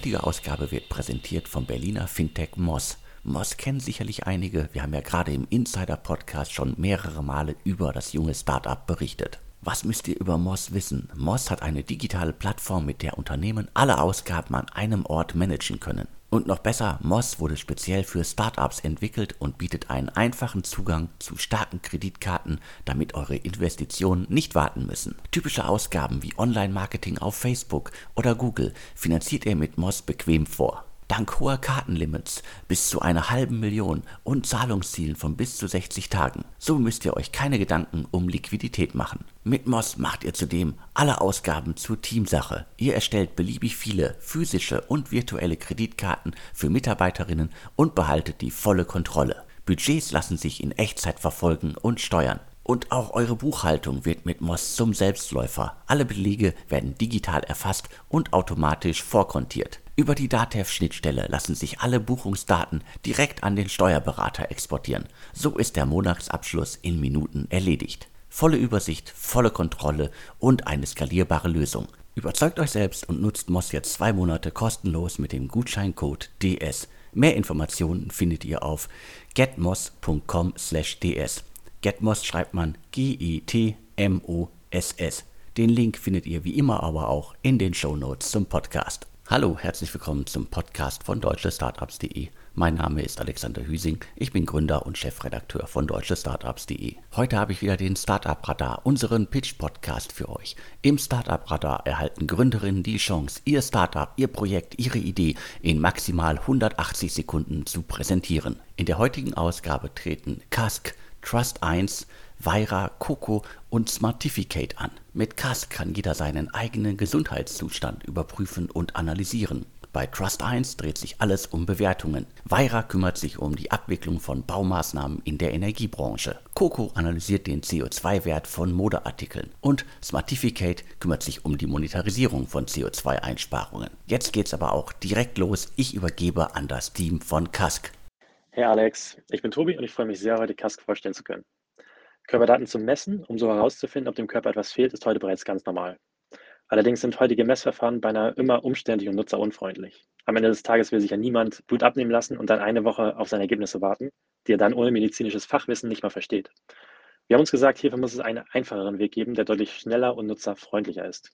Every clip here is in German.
heutige Ausgabe wird präsentiert vom Berliner Fintech Moss. Moss kennen sicherlich einige. Wir haben ja gerade im Insider-Podcast schon mehrere Male über das junge Startup berichtet. Was müsst ihr über Moss wissen? Moss hat eine digitale Plattform, mit der Unternehmen alle Ausgaben an einem Ort managen können. Und noch besser, Moss wurde speziell für Startups entwickelt und bietet einen einfachen Zugang zu starken Kreditkarten, damit eure Investitionen nicht warten müssen. Typische Ausgaben wie Online-Marketing auf Facebook oder Google finanziert ihr mit Moss bequem vor. Dank hoher Kartenlimits bis zu einer halben Million und Zahlungszielen von bis zu 60 Tagen. So müsst ihr euch keine Gedanken um Liquidität machen. Mit Moss macht ihr zudem alle Ausgaben zur Teamsache. Ihr erstellt beliebig viele physische und virtuelle Kreditkarten für Mitarbeiterinnen und behaltet die volle Kontrolle. Budgets lassen sich in Echtzeit verfolgen und steuern. Und auch eure Buchhaltung wird mit Moss zum Selbstläufer. Alle Belege werden digital erfasst und automatisch vorkontiert. Über die DATEV-Schnittstelle lassen sich alle Buchungsdaten direkt an den Steuerberater exportieren. So ist der Monatsabschluss in Minuten erledigt. Volle Übersicht, volle Kontrolle und eine skalierbare Lösung. Überzeugt euch selbst und nutzt Moss jetzt zwei Monate kostenlos mit dem Gutscheincode DS. Mehr Informationen findet ihr auf getmoss.com/ds. Getmoss schreibt man G-E-T-M-O-S-S. Den Link findet ihr wie immer aber auch in den Show Notes zum Podcast. Hallo, herzlich willkommen zum Podcast von deutschestartups.de. Mein Name ist Alexander Hüsing, ich bin Gründer und Chefredakteur von deutschestartups.de. Heute habe ich wieder den Startup Radar, unseren Pitch Podcast für euch. Im Startup Radar erhalten Gründerinnen die Chance, ihr Startup, ihr Projekt, ihre Idee in maximal 180 Sekunden zu präsentieren. In der heutigen Ausgabe treten Kask, Trust 1, Vaira, Coco und Smartificate an. Mit CAS kann jeder seinen eigenen Gesundheitszustand überprüfen und analysieren. Bei Trust 1 dreht sich alles um Bewertungen. Vaira kümmert sich um die Abwicklung von Baumaßnahmen in der Energiebranche. Coco analysiert den CO2-Wert von Modeartikeln. Und Smartificate kümmert sich um die Monetarisierung von CO2-Einsparungen. Jetzt geht's aber auch direkt los. Ich übergebe an das Team von Kask. Hey Alex, ich bin Tobi und ich freue mich sehr, heute Kask vorstellen zu können. Körperdaten zu messen, um so herauszufinden, ob dem Körper etwas fehlt, ist heute bereits ganz normal. Allerdings sind heutige Messverfahren beinahe immer umständlich und nutzerunfreundlich. Am Ende des Tages will sich ja niemand Blut abnehmen lassen und dann eine Woche auf seine Ergebnisse warten, die er dann ohne medizinisches Fachwissen nicht mal versteht. Wir haben uns gesagt, hierfür muss es einen einfacheren Weg geben, der deutlich schneller und nutzerfreundlicher ist.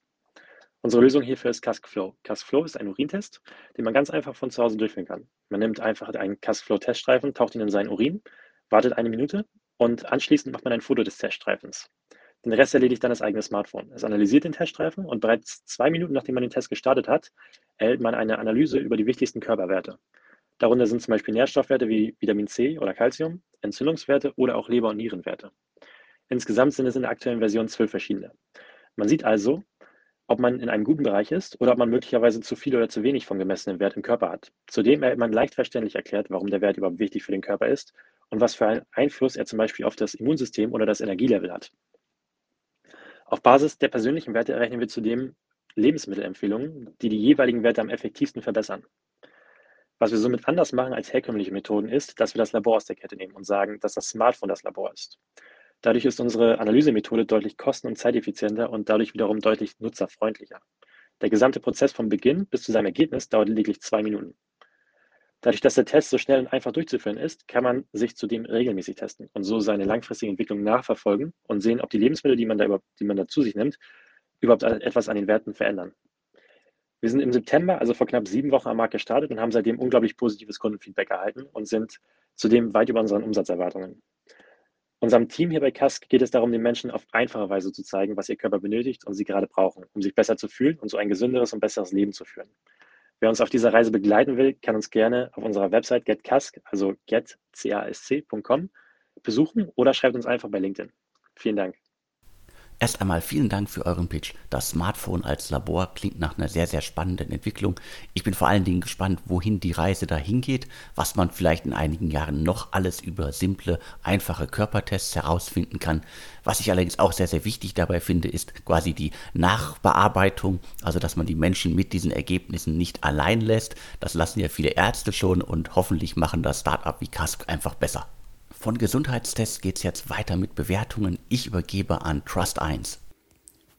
Unsere Lösung hierfür ist CaskFlow. CaskFlow ist ein Urintest, den man ganz einfach von zu Hause durchführen kann. Man nimmt einfach einen CaskFlow-Teststreifen, taucht ihn in seinen Urin, wartet eine Minute und anschließend macht man ein Foto des Teststreifens. Den Rest erledigt dann das eigene Smartphone. Es analysiert den Teststreifen und bereits zwei Minuten nachdem man den Test gestartet hat, erhält man eine Analyse über die wichtigsten Körperwerte. Darunter sind zum Beispiel Nährstoffwerte wie Vitamin C oder Calcium, Entzündungswerte oder auch Leber- und Nierenwerte. Insgesamt sind es in der aktuellen Version zwölf verschiedene. Man sieht also, ob man in einem guten Bereich ist oder ob man möglicherweise zu viel oder zu wenig vom gemessenen Wert im Körper hat. Zudem erhält man leicht verständlich erklärt, warum der Wert überhaupt wichtig für den Körper ist und was für einen Einfluss er zum Beispiel auf das Immunsystem oder das Energielevel hat. Auf Basis der persönlichen Werte errechnen wir zudem Lebensmittelempfehlungen, die die jeweiligen Werte am effektivsten verbessern. Was wir somit anders machen als herkömmliche Methoden ist, dass wir das Labor aus der Kette nehmen und sagen, dass das Smartphone das Labor ist. Dadurch ist unsere Analysemethode deutlich kosten- und zeiteffizienter und dadurch wiederum deutlich nutzerfreundlicher. Der gesamte Prozess vom Beginn bis zu seinem Ergebnis dauert lediglich zwei Minuten. Dadurch, dass der Test so schnell und einfach durchzuführen ist, kann man sich zudem regelmäßig testen und so seine langfristige Entwicklung nachverfolgen und sehen, ob die Lebensmittel, die man da, die man da zu sich nimmt, überhaupt etwas an den Werten verändern. Wir sind im September, also vor knapp sieben Wochen am Markt gestartet und haben seitdem unglaublich positives Kundenfeedback erhalten und sind zudem weit über unseren Umsatzerwartungen. Unserem Team hier bei Kask geht es darum, den Menschen auf einfache Weise zu zeigen, was ihr Körper benötigt und sie gerade brauchen, um sich besser zu fühlen und so ein gesünderes und besseres Leben zu führen. Wer uns auf dieser Reise begleiten will, kann uns gerne auf unserer Website getcask, also getcasc.com, besuchen oder schreibt uns einfach bei LinkedIn. Vielen Dank. Erst einmal vielen Dank für euren Pitch. Das Smartphone als Labor klingt nach einer sehr, sehr spannenden Entwicklung. Ich bin vor allen Dingen gespannt, wohin die Reise dahin geht, was man vielleicht in einigen Jahren noch alles über simple, einfache Körpertests herausfinden kann. Was ich allerdings auch sehr, sehr wichtig dabei finde, ist quasi die Nachbearbeitung, also dass man die Menschen mit diesen Ergebnissen nicht allein lässt. Das lassen ja viele Ärzte schon und hoffentlich machen das Startup wie Kask einfach besser. Von Gesundheitstests geht es jetzt weiter mit Bewertungen. Ich übergebe an Trust 1.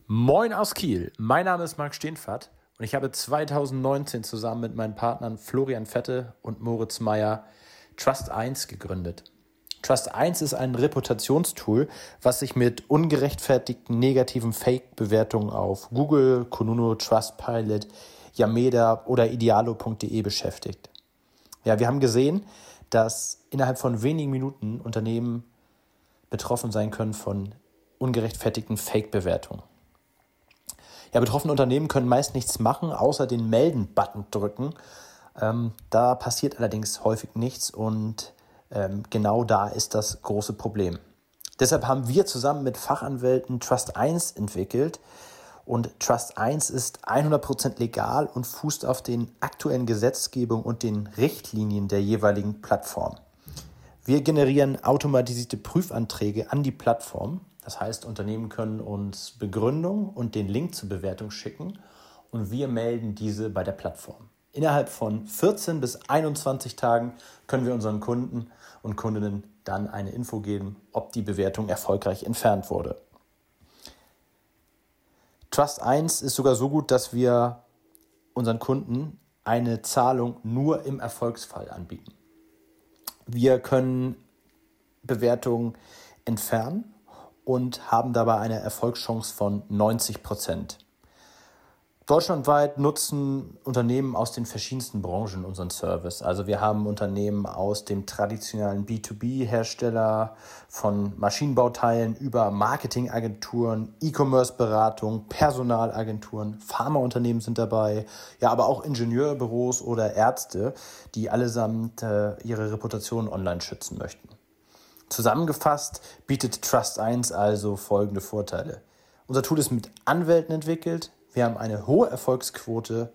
Moin aus Kiel, mein Name ist Marc Steenfert Und ich habe 2019 zusammen mit meinen Partnern Florian Fette und Moritz Meyer Trust 1 gegründet. Trust 1 ist ein Reputationstool, was sich mit ungerechtfertigten negativen Fake-Bewertungen auf Google, Konuno, Trustpilot, Yameda oder idealo.de beschäftigt. Ja, wir haben gesehen, dass innerhalb von wenigen Minuten Unternehmen betroffen sein können von ungerechtfertigten Fake-Bewertungen. Ja, betroffene Unternehmen können meist nichts machen, außer den Melden-Button drücken. Ähm, da passiert allerdings häufig nichts und ähm, genau da ist das große Problem. Deshalb haben wir zusammen mit Fachanwälten Trust 1 entwickelt. Und Trust 1 ist 100% legal und fußt auf den aktuellen Gesetzgebungen und den Richtlinien der jeweiligen Plattform. Wir generieren automatisierte Prüfanträge an die Plattform. Das heißt, Unternehmen können uns Begründung und den Link zur Bewertung schicken und wir melden diese bei der Plattform. Innerhalb von 14 bis 21 Tagen können wir unseren Kunden und Kundinnen dann eine Info geben, ob die Bewertung erfolgreich entfernt wurde. Trust 1 ist sogar so gut, dass wir unseren Kunden eine Zahlung nur im Erfolgsfall anbieten. Wir können Bewertungen entfernen und haben dabei eine Erfolgschance von 90 Prozent. Deutschlandweit nutzen Unternehmen aus den verschiedensten Branchen unseren Service. Also wir haben Unternehmen aus dem traditionellen B2B-Hersteller von Maschinenbauteilen über Marketingagenturen, E-Commerce-Beratung, Personalagenturen, Pharmaunternehmen sind dabei, ja, aber auch Ingenieurbüros oder Ärzte, die allesamt äh, ihre Reputation online schützen möchten. Zusammengefasst bietet Trust 1 also folgende Vorteile. Unser Tool ist mit Anwälten entwickelt, wir haben eine hohe Erfolgsquote.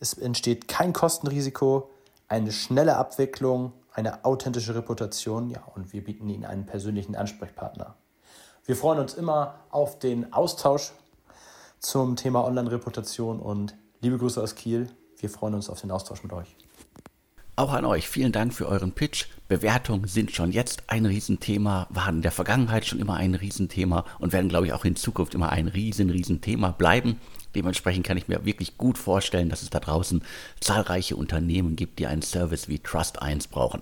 Es entsteht kein Kostenrisiko, eine schnelle Abwicklung, eine authentische Reputation, ja, und wir bieten Ihnen einen persönlichen Ansprechpartner. Wir freuen uns immer auf den Austausch zum Thema Online-Reputation und liebe Grüße aus Kiel. Wir freuen uns auf den Austausch mit euch. Auch an euch vielen Dank für euren Pitch. Bewertungen sind schon jetzt ein Riesenthema, waren in der Vergangenheit schon immer ein Riesenthema und werden, glaube ich, auch in Zukunft immer ein riesen, Riesenthema bleiben. Dementsprechend kann ich mir wirklich gut vorstellen, dass es da draußen zahlreiche Unternehmen gibt, die einen Service wie Trust 1 brauchen.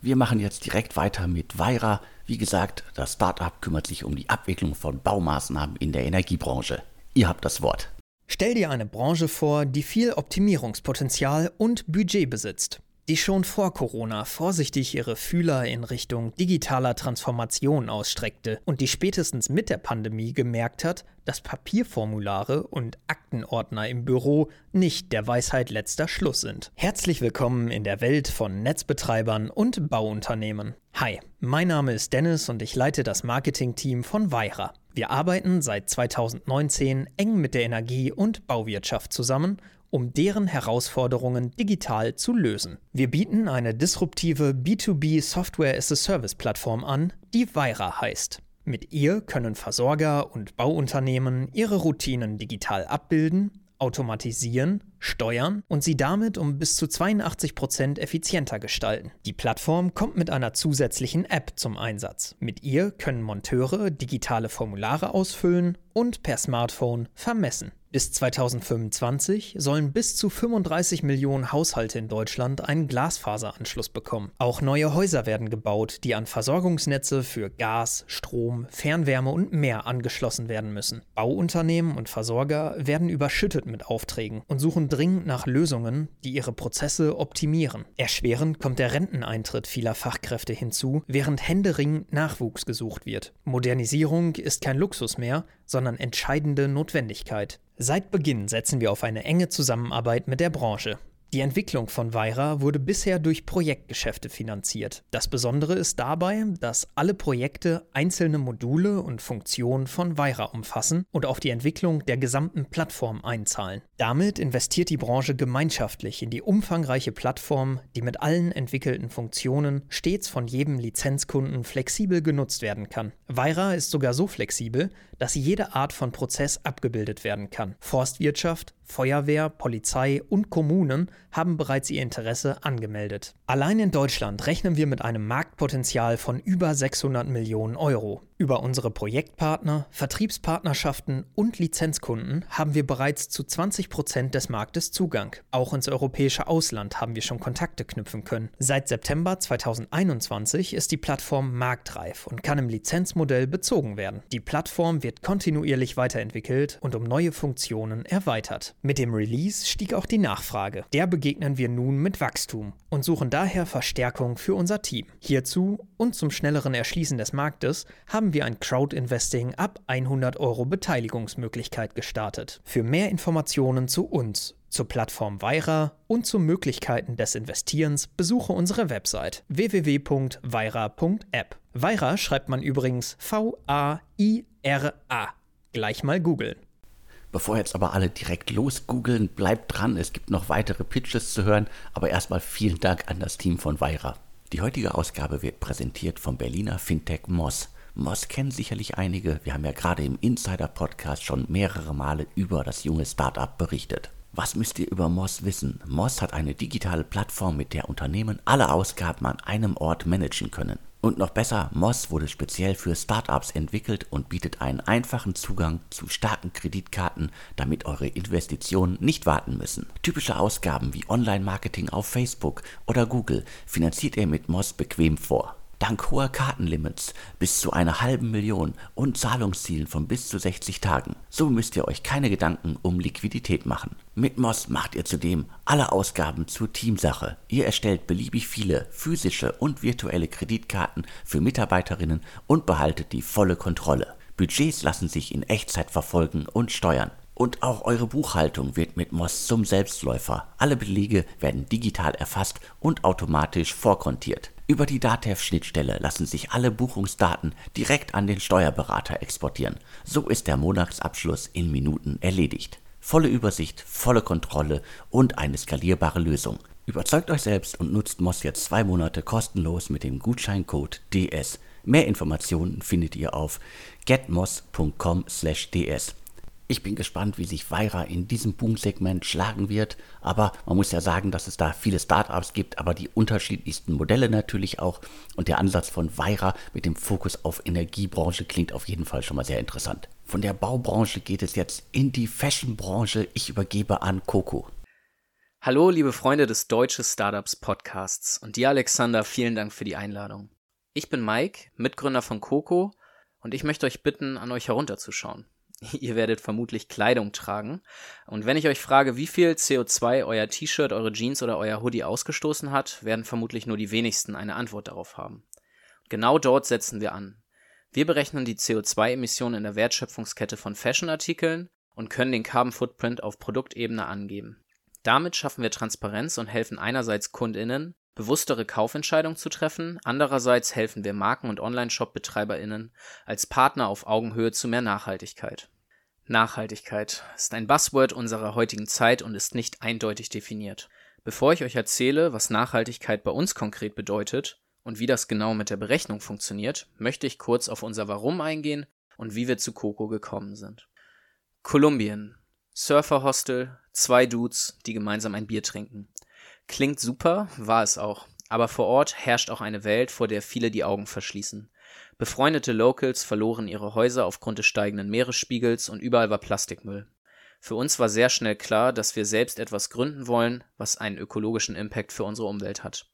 Wir machen jetzt direkt weiter mit Weira. Wie gesagt, das Startup kümmert sich um die Abwicklung von Baumaßnahmen in der Energiebranche. Ihr habt das Wort. Stell dir eine Branche vor, die viel Optimierungspotenzial und Budget besitzt die schon vor Corona vorsichtig ihre Fühler in Richtung digitaler Transformation ausstreckte und die spätestens mit der Pandemie gemerkt hat, dass Papierformulare und Aktenordner im Büro nicht der Weisheit letzter Schluss sind. Herzlich willkommen in der Welt von Netzbetreibern und Bauunternehmen. Hi, mein Name ist Dennis und ich leite das Marketingteam von Weira. Wir arbeiten seit 2019 eng mit der Energie- und Bauwirtschaft zusammen um deren Herausforderungen digital zu lösen. Wir bieten eine disruptive B2B Software as a Service Plattform an, die Weira heißt. Mit ihr können Versorger und Bauunternehmen ihre Routinen digital abbilden, automatisieren, steuern und sie damit um bis zu 82 Prozent effizienter gestalten. Die Plattform kommt mit einer zusätzlichen App zum Einsatz. Mit ihr können Monteure digitale Formulare ausfüllen und per Smartphone vermessen. Bis 2025 sollen bis zu 35 Millionen Haushalte in Deutschland einen Glasfaseranschluss bekommen. Auch neue Häuser werden gebaut, die an Versorgungsnetze für Gas, Strom, Fernwärme und mehr angeschlossen werden müssen. Bauunternehmen und Versorger werden überschüttet mit Aufträgen und suchen dringend nach Lösungen, die ihre Prozesse optimieren. Erschwerend kommt der Renteneintritt vieler Fachkräfte hinzu, während händeringend Nachwuchs gesucht wird. Modernisierung ist kein Luxus mehr, sondern entscheidende Notwendigkeit. Seit Beginn setzen wir auf eine enge Zusammenarbeit mit der Branche. Die Entwicklung von Weira wurde bisher durch Projektgeschäfte finanziert. Das Besondere ist dabei, dass alle Projekte einzelne Module und Funktionen von Weira umfassen und auf die Entwicklung der gesamten Plattform einzahlen. Damit investiert die Branche gemeinschaftlich in die umfangreiche Plattform, die mit allen entwickelten Funktionen stets von jedem Lizenzkunden flexibel genutzt werden kann. Weira ist sogar so flexibel, dass jede Art von Prozess abgebildet werden kann. Forstwirtschaft, Feuerwehr, Polizei und Kommunen haben bereits ihr Interesse angemeldet. Allein in Deutschland rechnen wir mit einem Marktpotenzial von über 600 Millionen Euro. Über unsere Projektpartner, Vertriebspartnerschaften und Lizenzkunden haben wir bereits zu 20 Prozent des Marktes Zugang. Auch ins europäische Ausland haben wir schon Kontakte knüpfen können. Seit September 2021 ist die Plattform marktreif und kann im Lizenzmodell bezogen werden. Die Plattform wird kontinuierlich weiterentwickelt und um neue Funktionen erweitert. Mit dem Release stieg auch die Nachfrage. Der begegnen wir nun mit Wachstum und suchen daher Verstärkung für unser Team. Hierzu und zum schnelleren Erschließen des Marktes haben wir ein Crowd-Investing ab 100 Euro Beteiligungsmöglichkeit gestartet. Für mehr Informationen zu uns, zur Plattform Weira und zu Möglichkeiten des Investierens besuche unsere Website www.weira.app. Weira schreibt man übrigens V-A-I-R-A. Gleich mal googeln. Bevor jetzt aber alle direkt losgoogeln, bleibt dran, es gibt noch weitere Pitches zu hören, aber erstmal vielen Dank an das Team von Weira. Die heutige Ausgabe wird präsentiert vom Berliner Fintech Moss. Moss kennen sicherlich einige. Wir haben ja gerade im Insider-Podcast schon mehrere Male über das junge Startup berichtet. Was müsst ihr über Moss wissen? Moss hat eine digitale Plattform, mit der Unternehmen alle Ausgaben an einem Ort managen können. Und noch besser, Moss wurde speziell für Startups entwickelt und bietet einen einfachen Zugang zu starken Kreditkarten, damit eure Investitionen nicht warten müssen. Typische Ausgaben wie Online-Marketing auf Facebook oder Google finanziert ihr mit Moss bequem vor. Dank hoher Kartenlimits bis zu einer halben Million und Zahlungszielen von bis zu 60 Tagen. So müsst ihr euch keine Gedanken um Liquidität machen. Mit Moss macht ihr zudem alle Ausgaben zur Teamsache. Ihr erstellt beliebig viele physische und virtuelle Kreditkarten für Mitarbeiterinnen und behaltet die volle Kontrolle. Budgets lassen sich in Echtzeit verfolgen und steuern. Und auch eure Buchhaltung wird mit Moss zum Selbstläufer. Alle Belege werden digital erfasst und automatisch vorkontiert. Über die DATEV-Schnittstelle lassen sich alle Buchungsdaten direkt an den Steuerberater exportieren. So ist der Monatsabschluss in Minuten erledigt. Volle Übersicht, volle Kontrolle und eine skalierbare Lösung. Überzeugt euch selbst und nutzt Moss jetzt zwei Monate kostenlos mit dem Gutscheincode DS. Mehr Informationen findet ihr auf getmoss.com/ds. Ich bin gespannt, wie sich Weira in diesem Boom-Segment schlagen wird. Aber man muss ja sagen, dass es da viele Startups gibt, aber die unterschiedlichsten Modelle natürlich auch. Und der Ansatz von Weira mit dem Fokus auf Energiebranche klingt auf jeden Fall schon mal sehr interessant. Von der Baubranche geht es jetzt in die Fashionbranche. Ich übergebe an Coco. Hallo, liebe Freunde des Deutsche Startups Podcasts und dir, Alexander, vielen Dank für die Einladung. Ich bin Mike, Mitgründer von Coco, und ich möchte euch bitten, an euch herunterzuschauen. Ihr werdet vermutlich Kleidung tragen. Und wenn ich euch frage, wie viel CO2 euer T-Shirt, eure Jeans oder euer Hoodie ausgestoßen hat, werden vermutlich nur die wenigsten eine Antwort darauf haben. Genau dort setzen wir an. Wir berechnen die CO2-Emissionen in der Wertschöpfungskette von Fashion-Artikeln und können den Carbon Footprint auf Produktebene angeben. Damit schaffen wir Transparenz und helfen einerseits KundInnen, bewusstere Kaufentscheidungen zu treffen, andererseits helfen wir Marken- und Online-Shop-BetreiberInnen als Partner auf Augenhöhe zu mehr Nachhaltigkeit. Nachhaltigkeit ist ein Buzzword unserer heutigen Zeit und ist nicht eindeutig definiert. Bevor ich euch erzähle, was Nachhaltigkeit bei uns konkret bedeutet und wie das genau mit der Berechnung funktioniert, möchte ich kurz auf unser Warum eingehen und wie wir zu Coco gekommen sind. Kolumbien. Surferhostel, zwei Dudes, die gemeinsam ein Bier trinken. Klingt super, war es auch. Aber vor Ort herrscht auch eine Welt, vor der viele die Augen verschließen. Befreundete Locals verloren ihre Häuser aufgrund des steigenden Meeresspiegels und überall war Plastikmüll. Für uns war sehr schnell klar, dass wir selbst etwas gründen wollen, was einen ökologischen Impact für unsere Umwelt hat.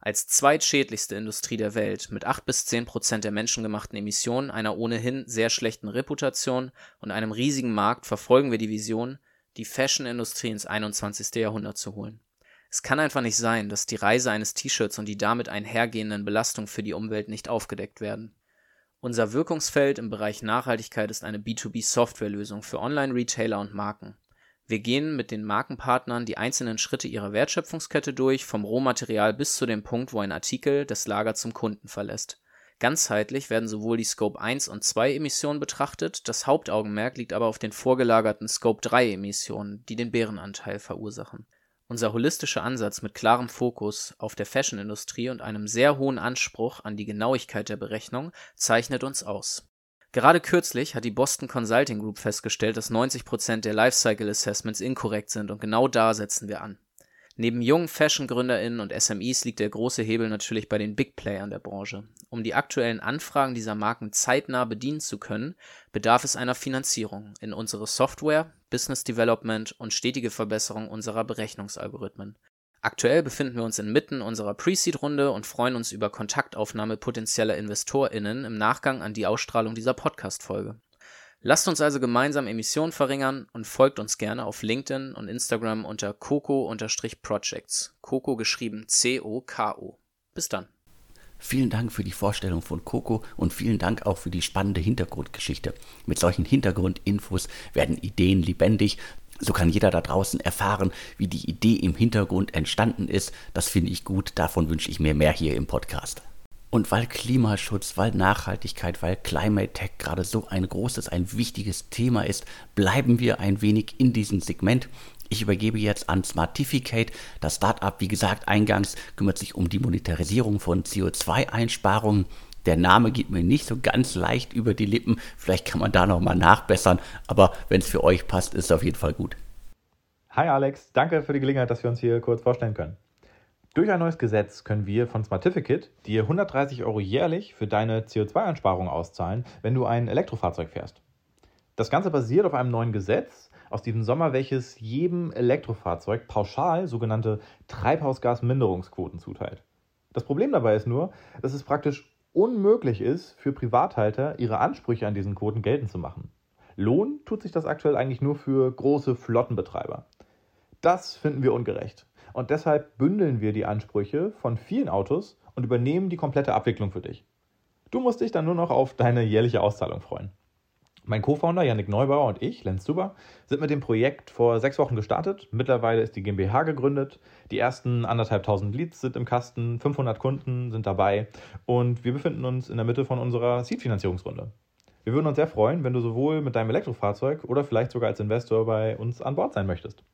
Als zweitschädlichste Industrie der Welt mit 8 bis 10 Prozent der menschengemachten Emissionen, einer ohnehin sehr schlechten Reputation und einem riesigen Markt verfolgen wir die Vision, die Fashion-Industrie ins 21. Jahrhundert zu holen. Es kann einfach nicht sein, dass die Reise eines T-Shirts und die damit einhergehenden Belastungen für die Umwelt nicht aufgedeckt werden. Unser Wirkungsfeld im Bereich Nachhaltigkeit ist eine B2B-Softwarelösung für Online-Retailer und Marken. Wir gehen mit den Markenpartnern die einzelnen Schritte ihrer Wertschöpfungskette durch, vom Rohmaterial bis zu dem Punkt, wo ein Artikel das Lager zum Kunden verlässt. Ganzheitlich werden sowohl die Scope 1 und 2 Emissionen betrachtet, das Hauptaugenmerk liegt aber auf den vorgelagerten Scope 3 Emissionen, die den Bärenanteil verursachen. Unser holistischer Ansatz mit klarem Fokus auf der Fashion-Industrie und einem sehr hohen Anspruch an die Genauigkeit der Berechnung zeichnet uns aus. Gerade kürzlich hat die Boston Consulting Group festgestellt, dass 90% der Lifecycle Assessments inkorrekt sind und genau da setzen wir an. Neben jungen Fashion-GründerInnen und SMEs liegt der große Hebel natürlich bei den Big Playern der Branche. Um die aktuellen Anfragen dieser Marken zeitnah bedienen zu können, bedarf es einer Finanzierung in unsere Software, Business Development und stetige Verbesserung unserer Berechnungsalgorithmen. Aktuell befinden wir uns inmitten unserer Pre-Seed-Runde und freuen uns über Kontaktaufnahme potenzieller InvestorInnen im Nachgang an die Ausstrahlung dieser Podcast-Folge. Lasst uns also gemeinsam Emissionen verringern und folgt uns gerne auf LinkedIn und Instagram unter coco-projects. Coco geschrieben C-O-K-O. Bis dann. Vielen Dank für die Vorstellung von Coco und vielen Dank auch für die spannende Hintergrundgeschichte. Mit solchen Hintergrundinfos werden Ideen lebendig. So kann jeder da draußen erfahren, wie die Idee im Hintergrund entstanden ist. Das finde ich gut. Davon wünsche ich mir mehr hier im Podcast. Und weil Klimaschutz, weil Nachhaltigkeit, weil Climate Tech gerade so ein großes, ein wichtiges Thema ist, bleiben wir ein wenig in diesem Segment. Ich übergebe jetzt an Smartificate. Das Startup, wie gesagt, eingangs kümmert sich um die Monetarisierung von CO2-Einsparungen. Der Name geht mir nicht so ganz leicht über die Lippen. Vielleicht kann man da nochmal nachbessern. Aber wenn es für euch passt, ist es auf jeden Fall gut. Hi Alex, danke für die Gelegenheit, dass wir uns hier kurz vorstellen können. Durch ein neues Gesetz können wir von Smartificate dir 130 Euro jährlich für deine CO2-Einsparung auszahlen, wenn du ein Elektrofahrzeug fährst. Das Ganze basiert auf einem neuen Gesetz aus diesem Sommer, welches jedem Elektrofahrzeug pauschal sogenannte Treibhausgasminderungsquoten zuteilt. Das Problem dabei ist nur, dass es praktisch unmöglich ist, für Privathalter ihre Ansprüche an diesen Quoten geltend zu machen. Lohn tut sich das aktuell eigentlich nur für große Flottenbetreiber. Das finden wir ungerecht. Und deshalb bündeln wir die Ansprüche von vielen Autos und übernehmen die komplette Abwicklung für dich. Du musst dich dann nur noch auf deine jährliche Auszahlung freuen. Mein Co-Founder Yannick Neubauer und ich, Lenz Zuber, sind mit dem Projekt vor sechs Wochen gestartet. Mittlerweile ist die GmbH gegründet. Die ersten anderthalbtausend Leads sind im Kasten, 500 Kunden sind dabei und wir befinden uns in der Mitte von unserer Seed-Finanzierungsrunde. Wir würden uns sehr freuen, wenn du sowohl mit deinem Elektrofahrzeug oder vielleicht sogar als Investor bei uns an Bord sein möchtest.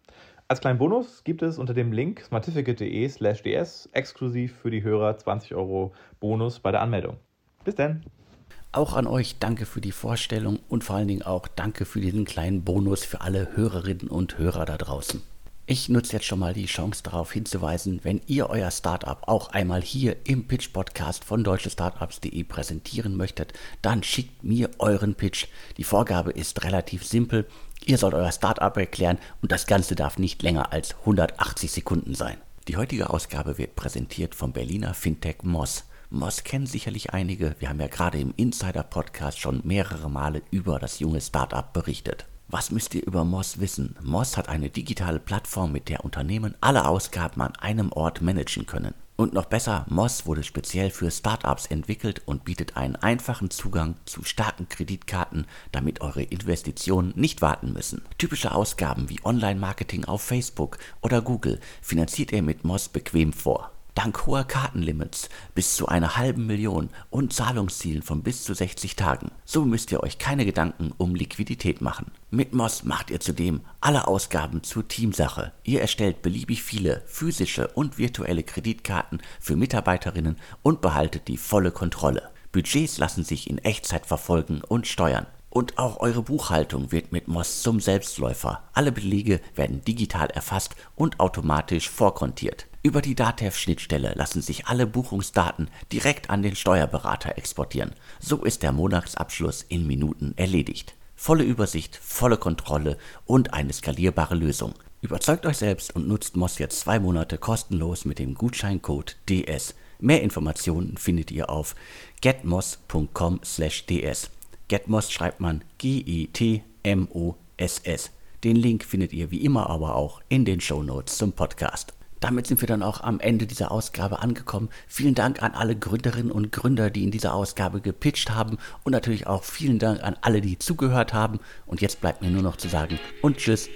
Als kleinen Bonus gibt es unter dem Link smartificate.de slash ds exklusiv für die Hörer 20 Euro Bonus bei der Anmeldung. Bis dann! Auch an euch danke für die Vorstellung und vor allen Dingen auch danke für diesen kleinen Bonus für alle Hörerinnen und Hörer da draußen. Ich nutze jetzt schon mal die Chance darauf hinzuweisen, wenn ihr euer Startup auch einmal hier im Pitch Podcast von deutschestartups.de präsentieren möchtet, dann schickt mir euren Pitch. Die Vorgabe ist relativ simpel. Ihr sollt euer Startup erklären und das Ganze darf nicht länger als 180 Sekunden sein. Die heutige Ausgabe wird präsentiert vom Berliner Fintech Moss. Moss kennen sicherlich einige. Wir haben ja gerade im Insider-Podcast schon mehrere Male über das junge Startup berichtet. Was müsst ihr über Moss wissen? Moss hat eine digitale Plattform, mit der Unternehmen alle Ausgaben an einem Ort managen können. Und noch besser, Moss wurde speziell für Startups entwickelt und bietet einen einfachen Zugang zu starken Kreditkarten, damit eure Investitionen nicht warten müssen. Typische Ausgaben wie Online-Marketing auf Facebook oder Google finanziert ihr mit Moss bequem vor. Dank hoher Kartenlimits bis zu einer halben Million und Zahlungszielen von bis zu 60 Tagen. So müsst ihr euch keine Gedanken um Liquidität machen. Mit Moss macht ihr zudem alle Ausgaben zur Teamsache. Ihr erstellt beliebig viele physische und virtuelle Kreditkarten für Mitarbeiterinnen und behaltet die volle Kontrolle. Budgets lassen sich in Echtzeit verfolgen und steuern. Und auch eure Buchhaltung wird mit Moss zum Selbstläufer. Alle Belege werden digital erfasst und automatisch vorkontiert. Über die DATEV-Schnittstelle lassen sich alle Buchungsdaten direkt an den Steuerberater exportieren. So ist der Monatsabschluss in Minuten erledigt. Volle Übersicht, volle Kontrolle und eine skalierbare Lösung. Überzeugt euch selbst und nutzt Moss jetzt zwei Monate kostenlos mit dem Gutscheincode DS. Mehr Informationen findet ihr auf getmoss.com/ds. Getmoss schreibt man G-E-T-M-O-S-S. Den Link findet ihr wie immer aber auch in den Show Notes zum Podcast. Damit sind wir dann auch am Ende dieser Ausgabe angekommen. Vielen Dank an alle Gründerinnen und Gründer, die in dieser Ausgabe gepitcht haben und natürlich auch vielen Dank an alle, die zugehört haben. Und jetzt bleibt mir nur noch zu sagen und tschüss.